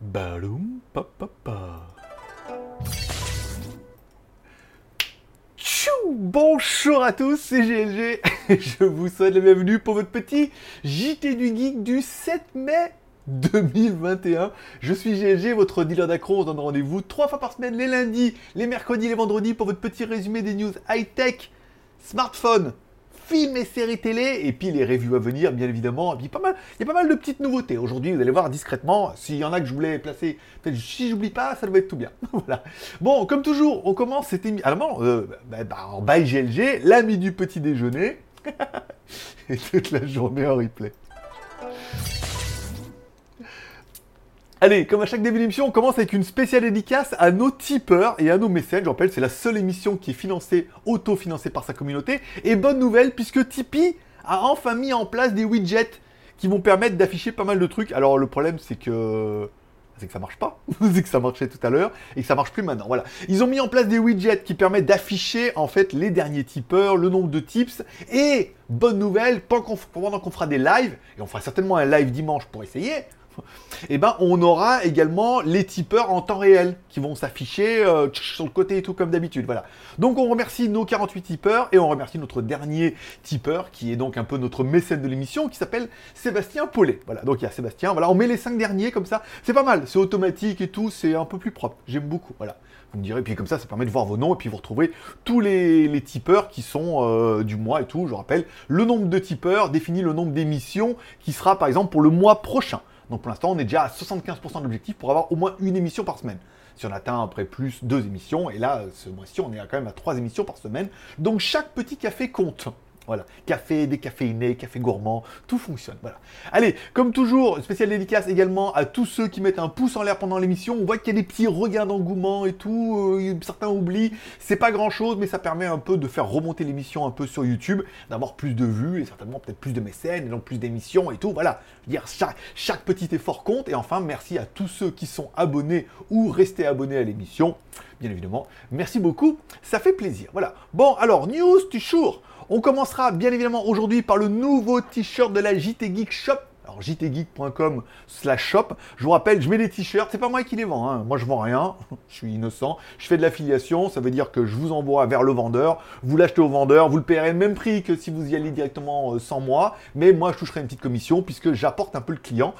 Baloum, papa. Tchou Bonjour à tous, c'est GLG. Je vous souhaite la bienvenue pour votre petit JT du Geek du 7 mai 2021. Je suis GLG, votre dealer d'accro. On donne rendez-vous trois fois par semaine, les lundis, les mercredis, les vendredis, pour votre petit résumé des news high-tech, smartphone, films et séries télé, et puis les reviews à venir, bien évidemment. Puis pas mal, il y a pas mal de petites nouveautés. Aujourd'hui, vous allez voir discrètement, s'il y en a que je voulais placer, si j'oublie pas, ça doit être tout bien. voilà. Bon, comme toujours, on commence cette émission. Alors, euh, bah, bah, en bye GLG, l'ami du petit déjeuner, et toute la journée en replay. Allez, comme à chaque début d'émission, on commence avec une spéciale dédicace à nos tipeurs et à nos mécènes. Je rappelle, c'est la seule émission qui est financée, auto-financée par sa communauté. Et bonne nouvelle, puisque Tipeee a enfin mis en place des widgets qui vont permettre d'afficher pas mal de trucs. Alors le problème, c'est que c'est que ça marche pas, c'est que ça marchait tout à l'heure et que ça marche plus maintenant. Voilà. Ils ont mis en place des widgets qui permettent d'afficher en fait les derniers tipeurs, le nombre de tips et bonne nouvelle, pendant qu'on fera des lives et on fera certainement un live dimanche pour essayer, eh ben on aura également les tipeurs en temps réel qui vont s'afficher euh, sur le côté et tout comme d'habitude. Voilà. Donc on remercie nos 48 tipeurs et on remercie notre dernier tipeur qui est donc un peu notre mécène de l'émission qui s'appelle Sébastien Paulet. Voilà. Donc il y a Sébastien. Voilà, on met les 5 derniers comme ça. C'est pas mal. C'est automatique et tout. C'est un peu plus propre. J'aime beaucoup. Voilà. Vous me direz, puis comme ça, ça permet de voir vos noms, et puis vous retrouvez tous les, tipeurs qui sont euh, du mois et tout. Je rappelle, le nombre de tipeurs définit le nombre d'émissions qui sera par exemple pour le mois prochain. Donc pour l'instant, on est déjà à 75% de l'objectif pour avoir au moins une émission par semaine. Si on atteint après plus deux émissions, et là, ce mois-ci, on est quand même à trois émissions par semaine. Donc chaque petit café compte. Voilà, café, décaféiné, café gourmand, tout fonctionne. Voilà. Allez, comme toujours, spécial dédicace également à tous ceux qui mettent un pouce en l'air pendant l'émission. On voit qu'il y a des petits regains d'engouement et tout. Euh, certains oublient. C'est pas grand chose, mais ça permet un peu de faire remonter l'émission un peu sur YouTube, d'avoir plus de vues et certainement peut-être plus de mécènes et donc plus d'émissions et tout. Voilà. Chaque, chaque petit effort compte. Et enfin, merci à tous ceux qui sont abonnés ou restés abonnés à l'émission. Bien évidemment, merci beaucoup. Ça fait plaisir. Voilà. Bon, alors, news du jour. On commencera bien évidemment aujourd'hui par le nouveau t-shirt de la JT Geek Shop. Alors jtgeek.com slash shop. Je vous rappelle, je mets des t-shirts, c'est pas moi qui les vends, hein. moi je vends rien, je suis innocent. Je fais de l'affiliation, ça veut dire que je vous envoie vers le vendeur, vous l'achetez au vendeur, vous le payerez le même prix que si vous y allez directement euh, sans moi, mais moi je toucherai une petite commission puisque j'apporte un peu le client.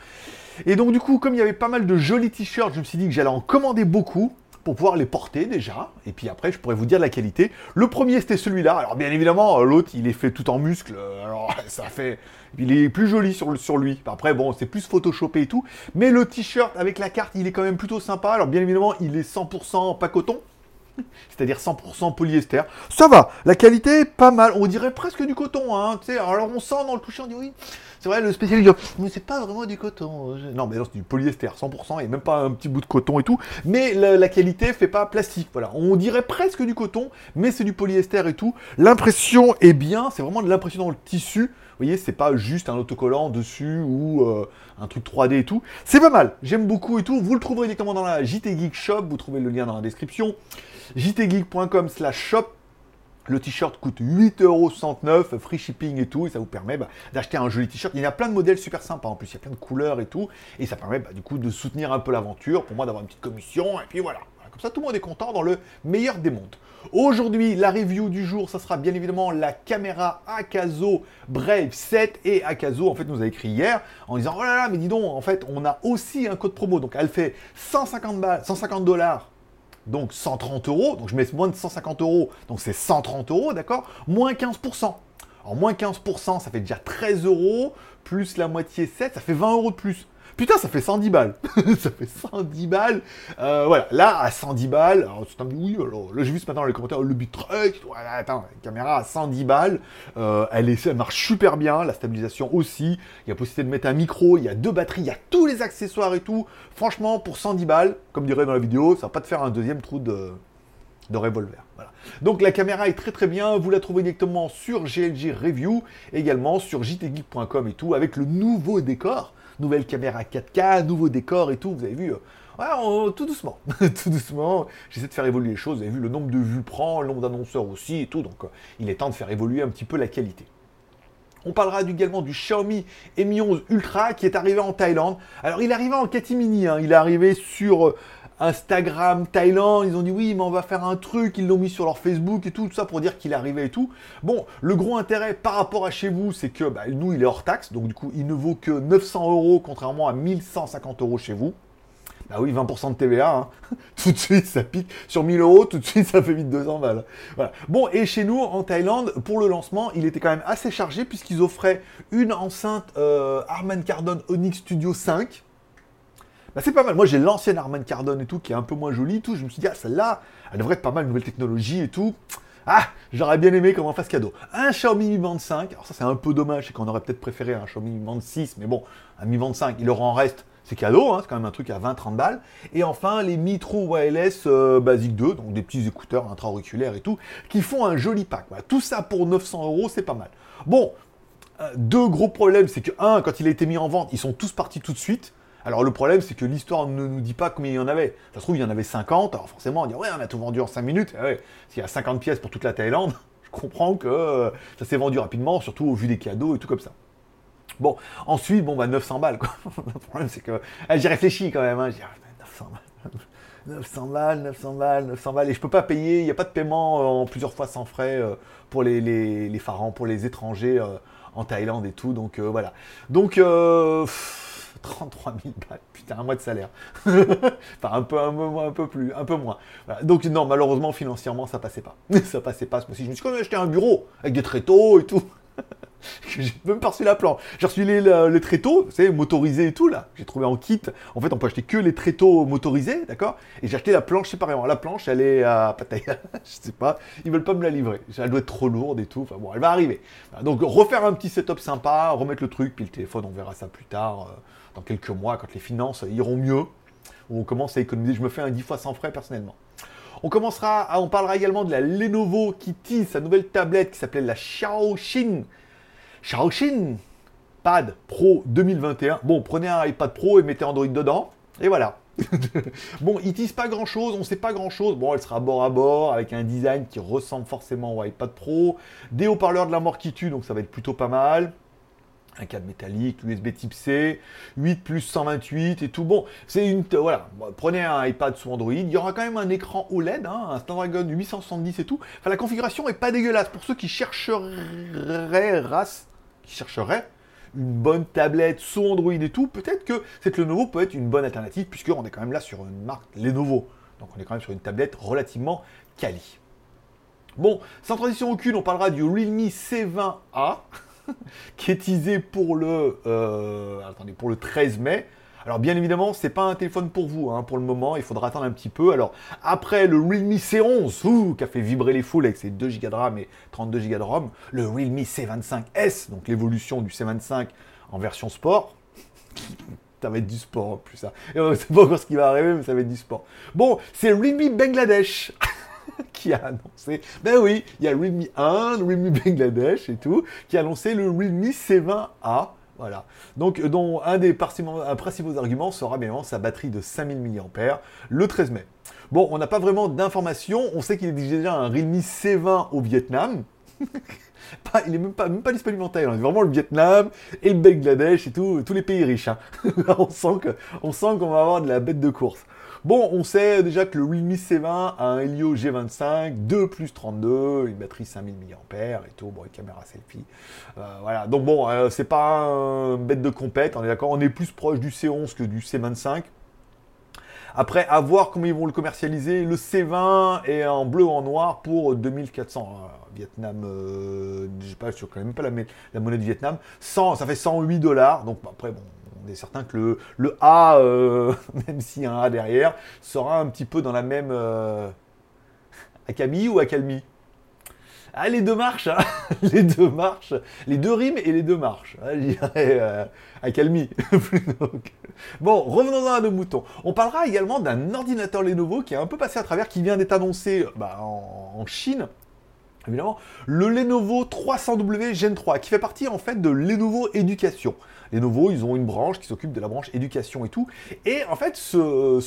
Et donc du coup, comme il y avait pas mal de jolis t-shirts, je me suis dit que j'allais en commander beaucoup pour pouvoir les porter déjà, et puis après je pourrais vous dire la qualité. Le premier c'était celui-là, alors bien évidemment euh, l'autre il est fait tout en muscle, euh, alors ça fait... Il est plus joli sur, sur lui, après bon c'est plus photoshopé et tout, mais le t-shirt avec la carte il est quand même plutôt sympa, alors bien évidemment il est 100% pas coton, c'est-à-dire 100% polyester. Ça va, la qualité pas mal, on dirait presque du coton, hein, tu sais, alors on sent dans le toucher, on dit oui, c'est vrai, le spécialiste mais c'est pas vraiment du coton. Non, mais non, c'est du polyester, 100%, et même pas un petit bout de coton et tout. Mais la, qualité fait pas plastique. Voilà, on dirait presque du coton, mais c'est du polyester et tout. L'impression est bien, c'est vraiment de l'impression dans le tissu. Voyez, c'est pas juste un autocollant dessus ou euh, un truc 3D et tout. C'est pas mal, j'aime beaucoup et tout. Vous le trouverez directement dans la JT Geek Shop, vous trouvez le lien dans la description. jtgeek.com slash shop le t-shirt coûte 8,69€, free shipping et tout, et ça vous permet bah, d'acheter un joli t-shirt. Il y a plein de modèles super sympas en plus, il y a plein de couleurs et tout, et ça permet bah, du coup de soutenir un peu l'aventure, pour moi d'avoir une petite commission, et puis voilà. Comme ça tout le monde est content dans le meilleur des mondes. Aujourd'hui, la review du jour, ça sera bien évidemment la caméra Akazo Brave 7 et Akazo, en fait, nous a écrit hier en disant Oh là là, mais dis donc, en fait, on a aussi un code promo. Donc, elle fait 150 balles, 150 dollars donc 130 euros, donc je mets moins de 150 euros, donc c'est 130 euros, d'accord? Moins 15%. Alors moins 15%, ça fait déjà 13 euros, plus la moitié 7, ça fait 20 euros de plus. Putain, ça fait 110 balles. ça fait 110 balles. Euh, voilà, là, à 110 balles, alors tu dit oui, alors là, j'ai vu ce matin dans les commentaires, le bitrate, voilà, attends, caméra à 110 balles, euh, elle, est, elle marche super bien, la stabilisation aussi, il y a possibilité de mettre un micro, il y a deux batteries, il y a tous les accessoires et tout. Franchement, pour 110 balles, comme dirait dans la vidéo, ça va pas te faire un deuxième trou de, de revolver. Voilà. Donc la caméra est très très bien, vous la trouvez directement sur GLG Review, également sur jtgeek.com et tout, avec le nouveau décor nouvelle caméra 4K, nouveau décor et tout, vous avez vu, euh, tout doucement, tout doucement, j'essaie de faire évoluer les choses, vous avez vu le nombre de vues prend, le nombre d'annonceurs aussi et tout, donc euh, il est temps de faire évoluer un petit peu la qualité. On parlera également du Xiaomi Mi 11 Ultra qui est arrivé en Thaïlande. Alors il est arrivé en catimini, hein. il est arrivé sur euh, Instagram Thaïlande, ils ont dit oui mais on va faire un truc, ils l'ont mis sur leur Facebook et tout, tout ça pour dire qu'il est arrivé et tout. Bon, le gros intérêt par rapport à chez vous, c'est que bah, nous il est hors taxe, donc du coup il ne vaut que 900 euros contrairement à 1150 euros chez vous. Bah oui, 20% de TVA, hein. tout de suite ça pique. Sur 1000 euros, tout de suite ça fait vite 200 balles. Bon, et chez nous, en Thaïlande, pour le lancement, il était quand même assez chargé puisqu'ils offraient une enceinte euh, Harman Kardon Onyx Studio 5. Bah, c'est pas mal. Moi, j'ai l'ancienne Harman Kardon et tout, qui est un peu moins jolie tout. Je me suis dit, ah, celle-là, elle devrait être pas mal, nouvelle technologie et tout. Ah, j'aurais bien aimé qu'on en fasse cadeau. Un Xiaomi Mi Band 5. Alors ça, c'est un peu dommage, c'est qu'on aurait peut-être préféré un Xiaomi Mi Band 6, mais bon, un Mi Band 5, il leur en reste c'est cadeau, hein, c'est quand même un truc à 20-30 balles. Et enfin, les Mitro Wireless euh, Basic 2, donc des petits écouteurs intra-auriculaires et tout, qui font un joli pack. Tout ça pour 900 euros, c'est pas mal. Bon, euh, deux gros problèmes, c'est que, un, quand il a été mis en vente, ils sont tous partis tout de suite. Alors le problème, c'est que l'histoire ne nous dit pas combien il y en avait. Ça se trouve, il y en avait 50, alors forcément, on dit, ouais, on a tout vendu en 5 minutes. Eh ouais, s'il y a 50 pièces pour toute la Thaïlande, je comprends que euh, ça s'est vendu rapidement, surtout au vu des cadeaux et tout comme ça. Bon, ensuite, bon, bah 900 balles, quoi. Le problème, c'est que. Eh, j'y réfléchis quand même, hein. 900 balles. 900 balles, 900 balles, 900 balles. Et je peux pas payer, il n'y a pas de paiement euh, en plusieurs fois sans frais euh, pour les, les, les pharaons, pour les étrangers euh, en Thaïlande et tout. Donc voilà. Donc. 33 000 balles, putain, un mois de salaire. enfin, un peu, un peu, un peu plus, un peu moins. Donc, non, malheureusement, financièrement, ça passait pas. ça passait pas ce mois-ci. Je me suis quand même acheté un bureau avec des tréteaux et tout. j'ai même pas reçu la planche. J'ai reçu les, les, tréteaux, vous savez, motorisés et tout, là. J'ai trouvé en kit. En fait, on peut acheter que les tréteaux motorisés, d'accord? Et j'ai acheté la planche séparément. La planche, elle est à Pattaya, je sais pas. Ils veulent pas me la livrer. Elle doit être trop lourde et tout. Enfin bon, elle va arriver. Donc, refaire un petit setup sympa, remettre le truc, puis le téléphone, on verra ça plus tard, euh, dans quelques mois, quand les finances iront mieux. On commence à économiser. Je me fais un 10 fois sans frais, personnellement. On commencera, on parlera également de la Lenovo qui tease sa nouvelle tablette qui s'appelle la Xiaoxin Shaoxin Pad Pro 2021. Bon, prenez un iPad Pro et mettez Android dedans. Et voilà. bon, ils disent pas grand chose, on sait pas grand chose. Bon, elle sera bord à bord avec un design qui ressemble forcément au iPad Pro. Des haut-parleurs de la mort qui tue, donc ça va être plutôt pas mal. Un câble métallique, USB type C, 8 plus 128 et tout. Bon, c'est une. Voilà, prenez un iPad sous Android. Il y aura quand même un écran OLED, hein, un Snapdragon 870 et tout. Enfin, la configuration est pas dégueulasse. Pour ceux qui chercheraient race chercherait une bonne tablette sous Android et tout, peut-être que cette Lenovo peut être une bonne alternative, puisqu'on est quand même là sur une marque Lenovo. Donc on est quand même sur une tablette relativement quali. Bon, sans transition aucune, on parlera du Realme C20A, qui est teasé pour le, euh, pour le 13 mai. Alors bien évidemment, c'est pas un téléphone pour vous hein, pour le moment, il faudra attendre un petit peu. Alors après le Realme C11, qui a fait vibrer les foules avec ses 2 Go de RAM et 32 Go de ROM, le Realme C25S, donc l'évolution du C25 en version sport. ça va être du sport plus ça. Hein. C'est pas encore ce qui va arriver, mais ça va être du sport. Bon, c'est Realme Bangladesh. qui a annoncé, ben oui, il y a Realme 1, Realme Bangladesh et tout, qui a annoncé le Realme C20A. Voilà. Donc, euh, dont un des principaux arguments sera bien évidemment sa batterie de 5000 mAh le 13 mai. Bon, on n'a pas vraiment d'informations. On sait qu'il est déjà un Realme C20 au Vietnam. il n'est même pas, même pas disponible en Thaïlande. Vraiment le Vietnam et le Bangladesh et tous les pays riches. Hein. on sent qu'on va avoir de la bête de course. Bon, on sait déjà que le Realme C20 a un Helio G25, 2 plus 32, une batterie 5000 mAh et tout, bon, une caméra selfie. Euh, voilà, donc bon, euh, c'est pas un bête de compète, on est d'accord, on est plus proche du C11 que du C25. Après, à voir comment ils vont le commercialiser. Le C20 est en bleu en noir pour 2400. Euh, Vietnam, je sais pas, je connais même pas la, la monnaie du Vietnam. 100, ça fait 108 dollars. Donc après, bon, on est certain que le, A, euh, même s'il y a un A derrière, sera un petit peu dans la même euh, ou Akalmi? Ah, les deux marches, hein. les deux marches, les deux rimes et les deux marches. Dirais euh, bon, revenons à nos moutons. On parlera également d'un ordinateur Lenovo qui est un peu passé à travers, qui vient d'être annoncé bah, en Chine évidemment, le Lenovo 300W Gen 3, qui fait partie en fait de Lenovo Éducation. Lenovo, ils ont une branche qui s'occupe de la branche éducation et tout. Et en fait, ce,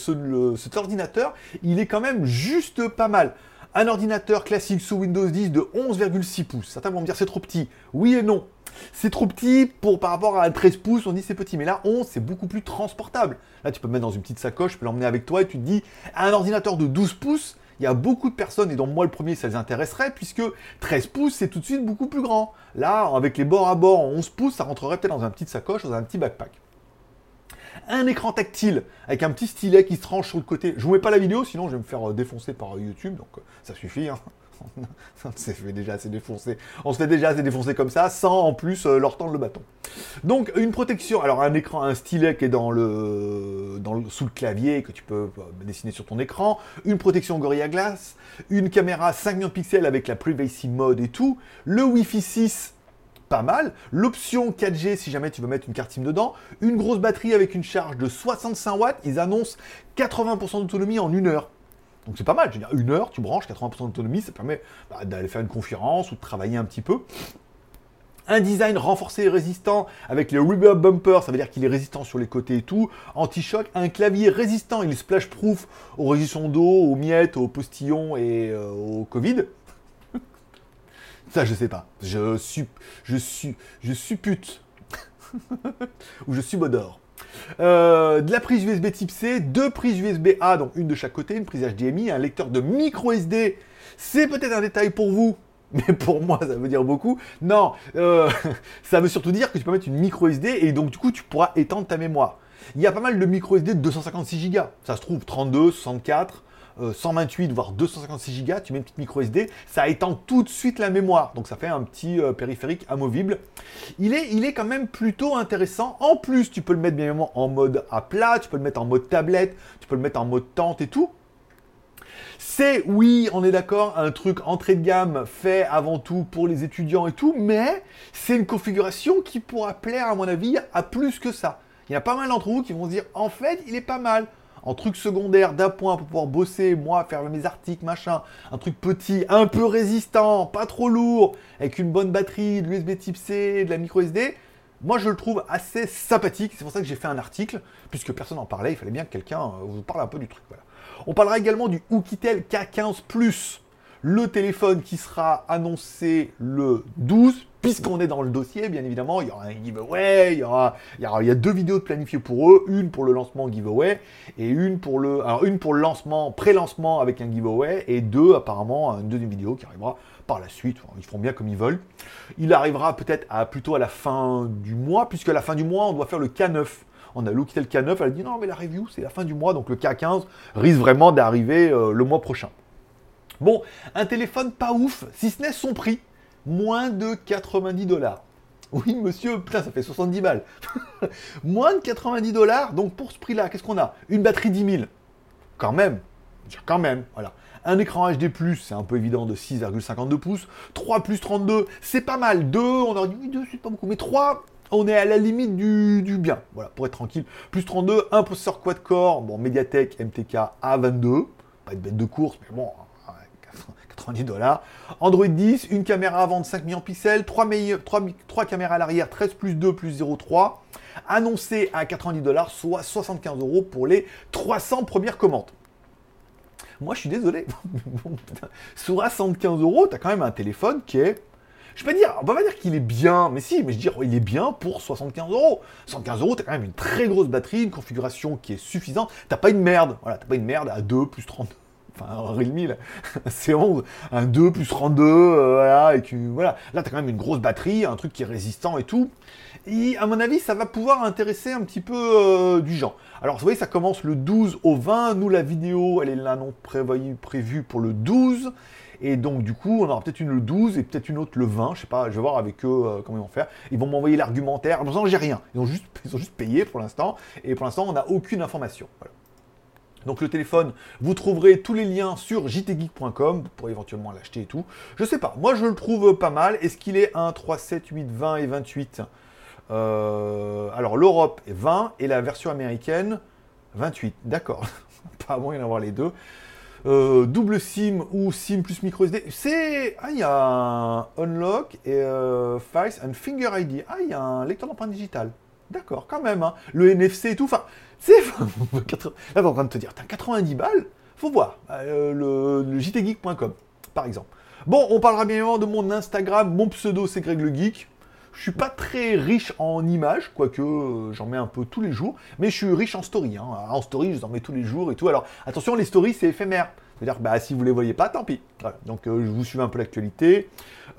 cet ordinateur, il est quand même juste pas mal. Un ordinateur classique sous Windows 10 de 11,6 pouces. Certains vont me dire c'est trop petit. Oui et non. c'est trop petit pour par rapport à un 13 pouces, on dit c'est petit. Mais là, 11, c'est beaucoup plus transportable. Là, tu peux le mettre dans une petite sacoche, tu peux l'emmener avec toi et tu te dis, un ordinateur de 12 pouces, il y a beaucoup de personnes, et dont moi le premier, ça les intéresserait, puisque 13 pouces, c'est tout de suite beaucoup plus grand. Là, avec les bords à bord en 11 pouces, ça rentrerait peut-être dans un petit sacoche, dans un petit backpack. Un écran tactile avec un petit stylet qui se tranche sur le côté. Je vous mets pas la vidéo, sinon je vais me faire euh, défoncer par YouTube, donc euh, ça suffit. Hein. on s'est fait déjà assez défoncer. On se fait déjà assez défoncer comme ça, sans en plus euh, leur tendre le bâton. Donc une protection, alors un écran, un stylet qui est dans le, sous le clavier que tu peux euh, dessiner sur ton écran, une protection Gorilla Glass, une caméra 5 millions de pixels avec la privacy mode et tout, le Wi-Fi 6 pas mal. L'option 4G si jamais tu veux mettre une carte SIM dedans. Une grosse batterie avec une charge de 65 watts. Ils annoncent 80% d'autonomie en une heure. Donc c'est pas mal, je veux dire, une heure, tu branches, 80% d'autonomie, ça permet bah, d'aller faire une conférence ou de travailler un petit peu. Un design renforcé et résistant avec les reverb bumper, ça veut dire qu'il est résistant sur les côtés et tout. Anti-choc, un clavier résistant, il est splash proof aux résistants d'eau, aux miettes, aux postillons et euh, au Covid. ça je sais pas. Je suis je suis je suppute ou je. Euh, de la prise USB type C, deux prises USB A, donc une de chaque côté, une prise HDMI, un lecteur de micro SD. C'est peut-être un détail pour vous, mais pour moi, ça veut dire beaucoup. Non, euh, ça veut surtout dire que tu peux mettre une micro SD et donc du coup, tu pourras étendre ta mémoire. Il y a pas mal de micro SD de 256 Go. Ça se trouve 32, 64. 128 euh, voire 256 Go, tu mets une petite micro SD, ça étend tout de suite la mémoire. Donc ça fait un petit euh, périphérique amovible. Il est, il est quand même plutôt intéressant. En plus, tu peux le mettre bien évidemment en mode à plat, tu peux le mettre en mode tablette, tu peux le mettre en mode tente et tout. C'est, oui, on est d'accord, un truc entrée de gamme fait avant tout pour les étudiants et tout, mais c'est une configuration qui pourra plaire, à mon avis, à plus que ça. Il y a pas mal d'entre vous qui vont se dire, en fait, il est pas mal en truc secondaire d'appoint pour pouvoir bosser, moi, faire mes articles, machin, un truc petit, un peu résistant, pas trop lourd, avec une bonne batterie, de l'USB type C, de la micro SD, moi je le trouve assez sympathique, c'est pour ça que j'ai fait un article, puisque personne n'en parlait, il fallait bien que quelqu'un euh, vous parle un peu du truc. On parlera également du Oukitel K15 Plus, le téléphone qui sera annoncé le 12, puisqu'on est dans le dossier, bien évidemment, il y aura un giveaway, il y aura, a deux vidéos de planifiées pour eux, une pour le lancement giveaway et une pour le, lancement, pré-lancement avec un giveaway et deux apparemment une deuxième vidéo qui arrivera par la suite. Ils font bien comme ils veulent. Il arrivera peut-être à, plutôt à la fin du mois, puisque à la fin du mois on doit faire le K9 on a looké le K9, elle a dit non mais la review c'est la fin du mois, donc le K15 risque vraiment d'arriver euh, le mois prochain. Bon, un téléphone pas ouf, si ce n'est son prix, moins de 90 dollars. Oui, monsieur, putain, ça fait 70 balles. moins de 90 dollars, donc pour ce prix-là, qu'est-ce qu'on a? Une batterie 10 000. Quand même. Quand même, voilà. Un écran HD+, c'est un peu évident, de 6,52 pouces. 3 plus 32, c'est pas mal. 2, on aurait dit, oui, 2, c'est pas beaucoup. Mais 3, on est à la limite du, bien. Voilà, pour être tranquille. Plus 32, un processeur quad-core, bon, Mediatek MTK A22. Pas de bête de course, mais bon, 90 dollars. Android 10, une caméra avant de 5 millions de pixels, 3, 3, caméras à l'arrière, 13 plus 2 plus 0,3, annoncé à 90 dollars, soit 75 euros pour les 300 premières commandes. Moi, je suis désolé. Sur 75 euros, tu as quand même un téléphone qui est. Je vais pas dire, on va pas dire qu'il est bien, mais si, mais je veux dire, il est bien pour 75 euros. 75 euros, t'as quand même une très grosse batterie, une configuration qui est suffisante. T'as pas une merde, voilà, t'as pas une merde à 2 plus 30 enfin un Realme c'est 11, un 2 plus 32, euh, voilà, et que, voilà. Là, t'as quand même une grosse batterie, un truc qui est résistant et tout. Et à mon avis, ça va pouvoir intéresser un petit peu euh, du genre. Alors, vous voyez, ça commence le 12 au 20. Nous, la vidéo, elle est là non prévue pour le 12. Et donc, du coup, on aura peut-être une le 12 et peut-être une autre le 20. Je sais pas, je vais voir avec eux euh, comment ils vont faire. Ils vont m'envoyer l'argumentaire. L'instant, j'ai rien. Ils ont, juste, ils ont juste payé pour l'instant. Et pour l'instant, on n'a aucune information. Voilà. Donc le téléphone, vous trouverez tous les liens sur jtgeek.com pour éventuellement l'acheter et tout. Je sais pas, moi je le trouve pas mal. Est-ce qu'il est 1, 3, 7, 8, 20 et 28 euh, Alors l'Europe est 20 et la version américaine 28. D'accord, pas moyen d'avoir les deux. Euh, double SIM ou SIM plus micro SD. C'est. Ah, il y a un Unlock et euh, Face and Finger ID. Ah, il y a un lecteur d'empreinte digitale. D'accord, quand même. Hein. Le NFC et tout. Enfin, c'est. Là, t'es en train de te dire, t'as 90 balles? Faut voir. Euh, le, jtgeek.com, par exemple. Bon, on parlera bien évidemment de mon Instagram. Mon pseudo, c'est Greg le Geek. Je suis pas très riche en images, quoique euh, j'en mets un peu tous les jours, mais je suis riche en story. Hein. En story, je en mets tous les jours et tout. Alors attention, les stories, c'est éphémère. C'est-à-dire bah, si vous les voyez pas, tant pis. Donc euh, je vous suivez un peu l'actualité.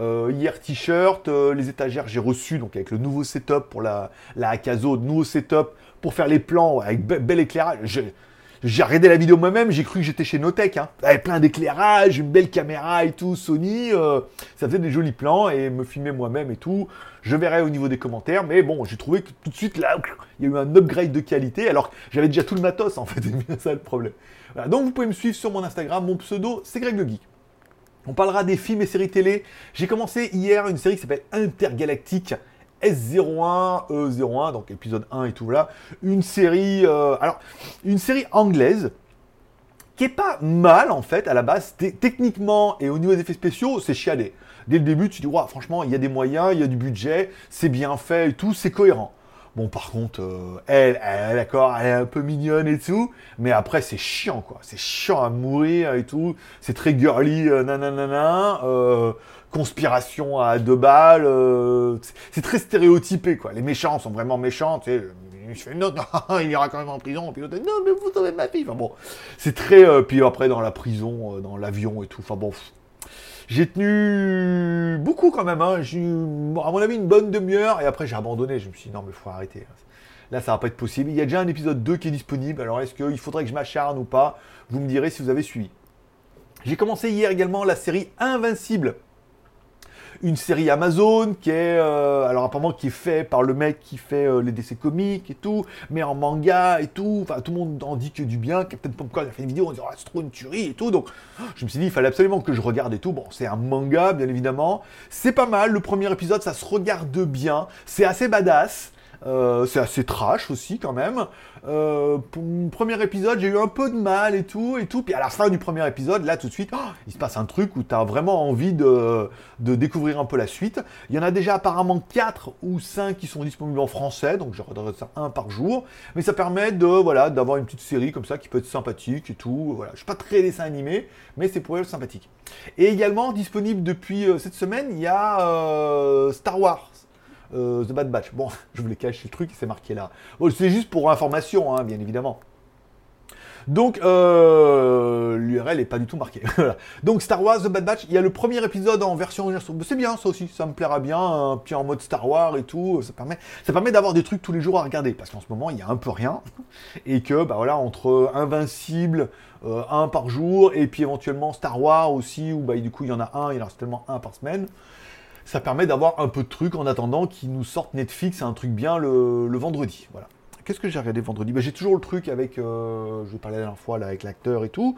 Euh, hier, t-shirt, les étagères, j'ai reçu donc avec le nouveau setup pour la, la Akazo, nouveau setup pour faire les plans avec bel éclairage. J'ai regardé la vidéo moi-même, j'ai cru que j'étais chez Notech. Hein. Avec plein d'éclairage, une belle caméra et tout, Sony. Euh, ça faisait des jolis plans et me filmer moi-même et tout. Je verrai au niveau des commentaires, mais bon, j'ai trouvé que tout de suite là, il y a eu un upgrade de qualité alors que j'avais déjà tout le matos en fait. C'est bien ça le problème. Donc vous pouvez me suivre sur mon Instagram, mon pseudo c'est Greg le Geek. On parlera des films et séries télé. J'ai commencé hier une série qui s'appelle Intergalactique. S01, E01, donc épisode 1 et tout là. Une série, euh, alors, une série anglaise qui est pas mal en fait à la base. Techniquement et au niveau des effets spéciaux, c'est chiadé. Dès le début, tu dis, franchement, il y a des moyens, il y a du budget, c'est bien fait et tout, c'est cohérent. Bon, par contre, euh, elle, elle d'accord, elle est un peu mignonne et tout, mais après, c'est chiant, quoi. C'est chiant à mourir et tout. C'est très girly, euh. Euh, conspiration à deux balles. Euh, c'est très stéréotypé, quoi. Les méchants sont vraiment méchants, tu sais. Je fais non, il ira quand même en prison. Puis l'autre, non, mais vous sauvez ma fille. Enfin bon, c'est très. Euh, puis après, dans la prison, euh, dans l'avion et tout. Enfin bon. J'ai tenu beaucoup quand même. Hein. J'ai à mon avis, une bonne demi-heure. Et après, j'ai abandonné. Je me suis dit, non, mais il faut arrêter. Là, ça va pas être possible. Il y a déjà un épisode 2 qui est disponible. Alors, est-ce qu'il faudrait que je m'acharne ou pas? Vous me direz si vous avez suivi. J'ai commencé hier également la série Invincible une série Amazon qui est, euh, alors apparemment qui est fait par le mec qui fait euh, les décès comiques et tout, mais en manga et tout. Enfin, tout le monde en dit que du bien. Captain Popcorn a fait une vidéo en disant ah, c'est trop une tuerie et tout. Donc, je me suis dit il fallait absolument que je regarde et tout. Bon, c'est un manga bien évidemment. C'est pas mal. Le premier épisode, ça se regarde bien. C'est assez badass. Euh, c'est assez trash aussi quand même. Euh, premier épisode, j'ai eu un peu de mal et tout, et tout. Puis à la fin du premier épisode, là tout de suite, oh, il se passe un truc où tu as vraiment envie de, découvrir un peu la suite. Il y en a déjà apparemment 4 ou 5 qui sont disponibles en français, donc je regarderai ça un par jour. Mais ça permet de voilà d'avoir une petite série comme ça qui peut être sympathique et tout. Voilà. Je suis pas très dessin animé, mais c'est pour elle sympathique. Et également disponible depuis euh, cette semaine, il y a Star Wars. Euh, The Bad Batch. Bon, je voulais cacher le truc, c'est marqué là. C'est juste pour information, hein, bien évidemment. Donc, euh, l'URL n'est pas du tout marquée. Donc, Star Wars, The Bad Batch, il y a le premier épisode en version... C'est bien, ça aussi, ça me plaira bien. Puis en mode Star Wars et tout, ça permet, ça permet d'avoir des trucs tous les jours à regarder. Parce qu'en ce moment, il y a un peu rien. Et que, bah voilà, entre Invincible, euh, un par jour, et puis éventuellement Star Wars aussi, où bah, du coup, il y en a un, il en a tellement un par semaine ça permet d'avoir un peu de trucs en attendant qu'ils nous sortent Netflix un truc bien le, vendredi. Voilà. Qu'est-ce que j'ai regardé vendredi? Bah, J'ai toujours le truc avec, euh, je vais parler la dernière fois là, avec l'acteur et tout.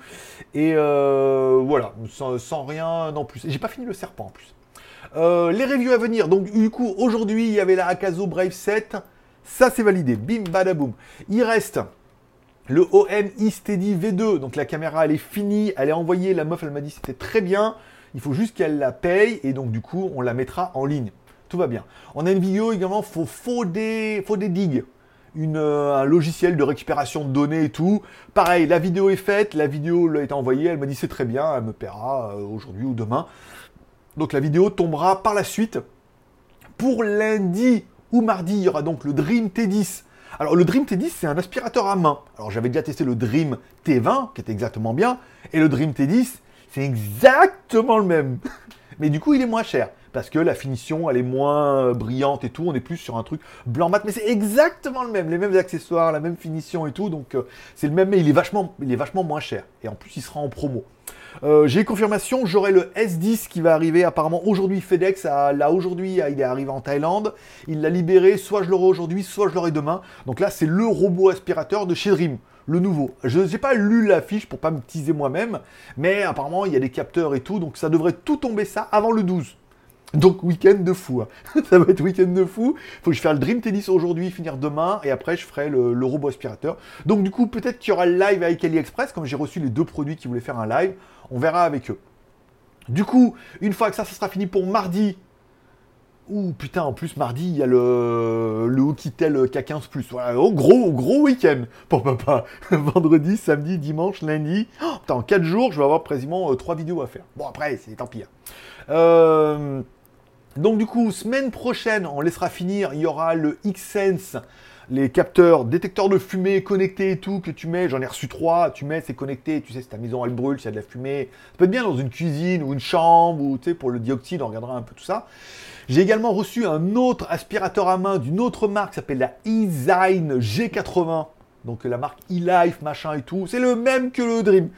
Et euh, voilà, sans, rien non plus. J'ai pas fini le serpent en plus. Euh, les reviews à venir. Donc du coup, aujourd'hui, il y avait la Akazo Brave 7. Ça, c'est validé. Bim, badaboum. Il reste le OM Steady V2. Donc la caméra, elle est finie. Elle est envoyée. La meuf, elle m'a dit c'était très bien. Il faut juste qu'elle la paye et donc du coup, on la mettra en ligne. Tout va bien. On a une vidéo également, faut, faut, des, faut des digues. Une, euh, un logiciel de récupération de données et tout. Pareil, la vidéo est faite, la vidéo a été envoyée, elle m'a dit c'est très bien, elle me paiera euh, aujourd'hui ou demain. Donc la vidéo tombera par la suite. Pour lundi ou mardi, il y aura donc le Dream T10. Alors le Dream T10, c'est un aspirateur à main. Alors j'avais déjà testé le Dream T20, qui était exactement bien, et le Dream T10, c'est exactement le même. Mais du coup, il est moins cher. Parce que la finition, elle est moins brillante et tout. On est plus sur un truc blanc mat. Mais c'est exactement le même. Les mêmes accessoires, la même finition et tout. Donc, euh, c'est le même. Mais il est, vachement, moins cher. Et en plus, il sera en promo. Euh, j'ai confirmation, j'aurai le S10 qui va arriver apparemment aujourd'hui. FedEx, là aujourd'hui, il est arrivé en Thaïlande. Il l'a libéré, soit je l'aurai aujourd'hui, soit je l'aurai demain. Donc là, c'est le robot aspirateur de chez Dream le nouveau. Je n'ai pas lu l'affiche pour pas me teaser moi-même, mais apparemment il y a des capteurs et tout, donc ça devrait tout tomber ça avant le 12. Donc week-end de fou. Hein. ça va être week-end de fou. Faut que je fasse le Dream Tennis aujourd'hui, finir demain, et après je ferai le, robot aspirateur. Donc du coup, peut-être qu'il y aura le live avec AliExpress, comme j'ai reçu les deux produits qui voulaient faire un live. On verra avec eux. Du coup, une fois que ça, ça sera fini pour mardi, Ouh putain, en plus mardi, il y a le, le Hokitel K15 Plus. Voilà, oh, gros, gros week-end pour papa. Vendredi, samedi, dimanche, lundi. Oh, putain, en 4 jours, je vais avoir quasiment 3 euh, vidéos à faire. Bon, après, c'est tant pis. Hein. Euh, Donc du coup, semaine prochaine, on laissera finir, il y aura le Xsense, les capteurs, détecteurs de fumée connectés et tout, que tu mets, j'en ai reçu trois, tu mets, c'est connecté, tu sais, si ta maison elle brûle, s'il y a de la fumée, ça peut être bien dans une cuisine ou une chambre, ou tu sais, pour le dioxyde, on regardera un peu tout ça. J'ai également reçu un autre aspirateur à main d'une autre marque, qui s'appelle la E-Zine G80, donc la marque e-life, machin et tout, c'est le même que le Dream.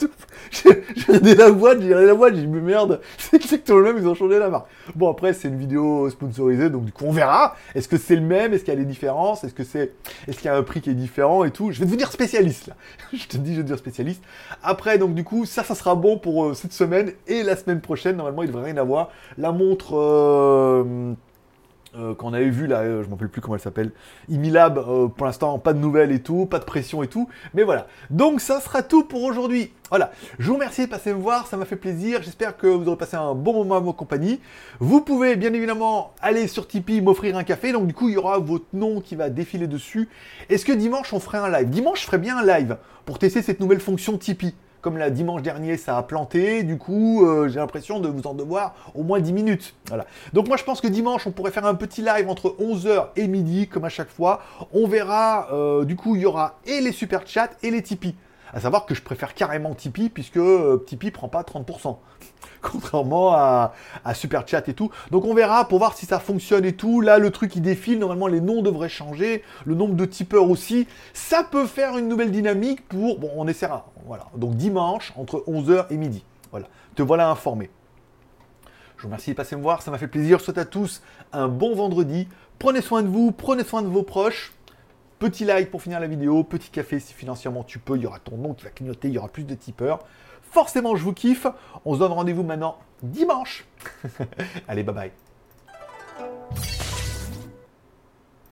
j'ai regardé la boîte, j'ai regardé la boîte, j'ai dit merde, c'est exactement le même, ils ont changé la marque. Bon après c'est une vidéo sponsorisée, donc du coup on verra. Est-ce que c'est le même? Est-ce qu'il y a des différences? Est-ce que c'est, est-ce qu'il y a un prix qui est différent et tout? Je vais devenir spécialiste là. je te dis, je vais devenir spécialiste. Après donc du coup ça, ça sera bon pour euh, cette semaine et la semaine prochaine. Normalement il devrait rien avoir. La montre. Euh, euh, qu'on avait vu là, euh, je m'en rappelle plus comment elle s'appelle, Imilab, euh, pour l'instant pas de nouvelles et tout, pas de pression et tout, mais voilà. Donc ça sera tout pour aujourd'hui. Voilà, je vous remercie de passer me voir, ça m'a fait plaisir, j'espère que vous aurez passé un bon moment à vos compagnie. Vous pouvez bien évidemment aller sur Tipeee, m'offrir un café, donc du coup il y aura votre nom qui va défiler dessus. Est-ce que dimanche on ferait un live? Dimanche je ferai bien un live pour tester cette nouvelle fonction Tipeee comme la dimanche dernier ça a planté, du coup euh, j'ai l'impression de vous en devoir au moins 10 minutes. Donc moi je pense que dimanche on pourrait faire un petit live entre 11h et midi comme à chaque fois. On verra, euh, du coup il y aura et les super chats et les Tipeee. À savoir que je préfère carrément Tipeee puisque euh, Tipeee prend pas 30%. Contrairement à, Super Chat et tout. Donc on verra pour voir si ça fonctionne et tout. Là le truc il défile, normalement les noms devraient changer, le nombre de tipeurs aussi. Ça peut faire une nouvelle dynamique pour... Bon on essaiera. Voilà. Donc dimanche entre 11h et midi. Voilà. Te voilà informé. Je vous remercie de passer me voir, ça m'a fait plaisir. Je souhaite à tous un bon vendredi. Prenez soin de vous, prenez soin de vos proches. Petit like pour finir la vidéo, petit café si financièrement tu peux, il y aura ton nom qui va clignoter, il y aura plus de tipeurs. Forcément, je vous kiffe. On se donne rendez-vous maintenant dimanche. Allez, bye bye.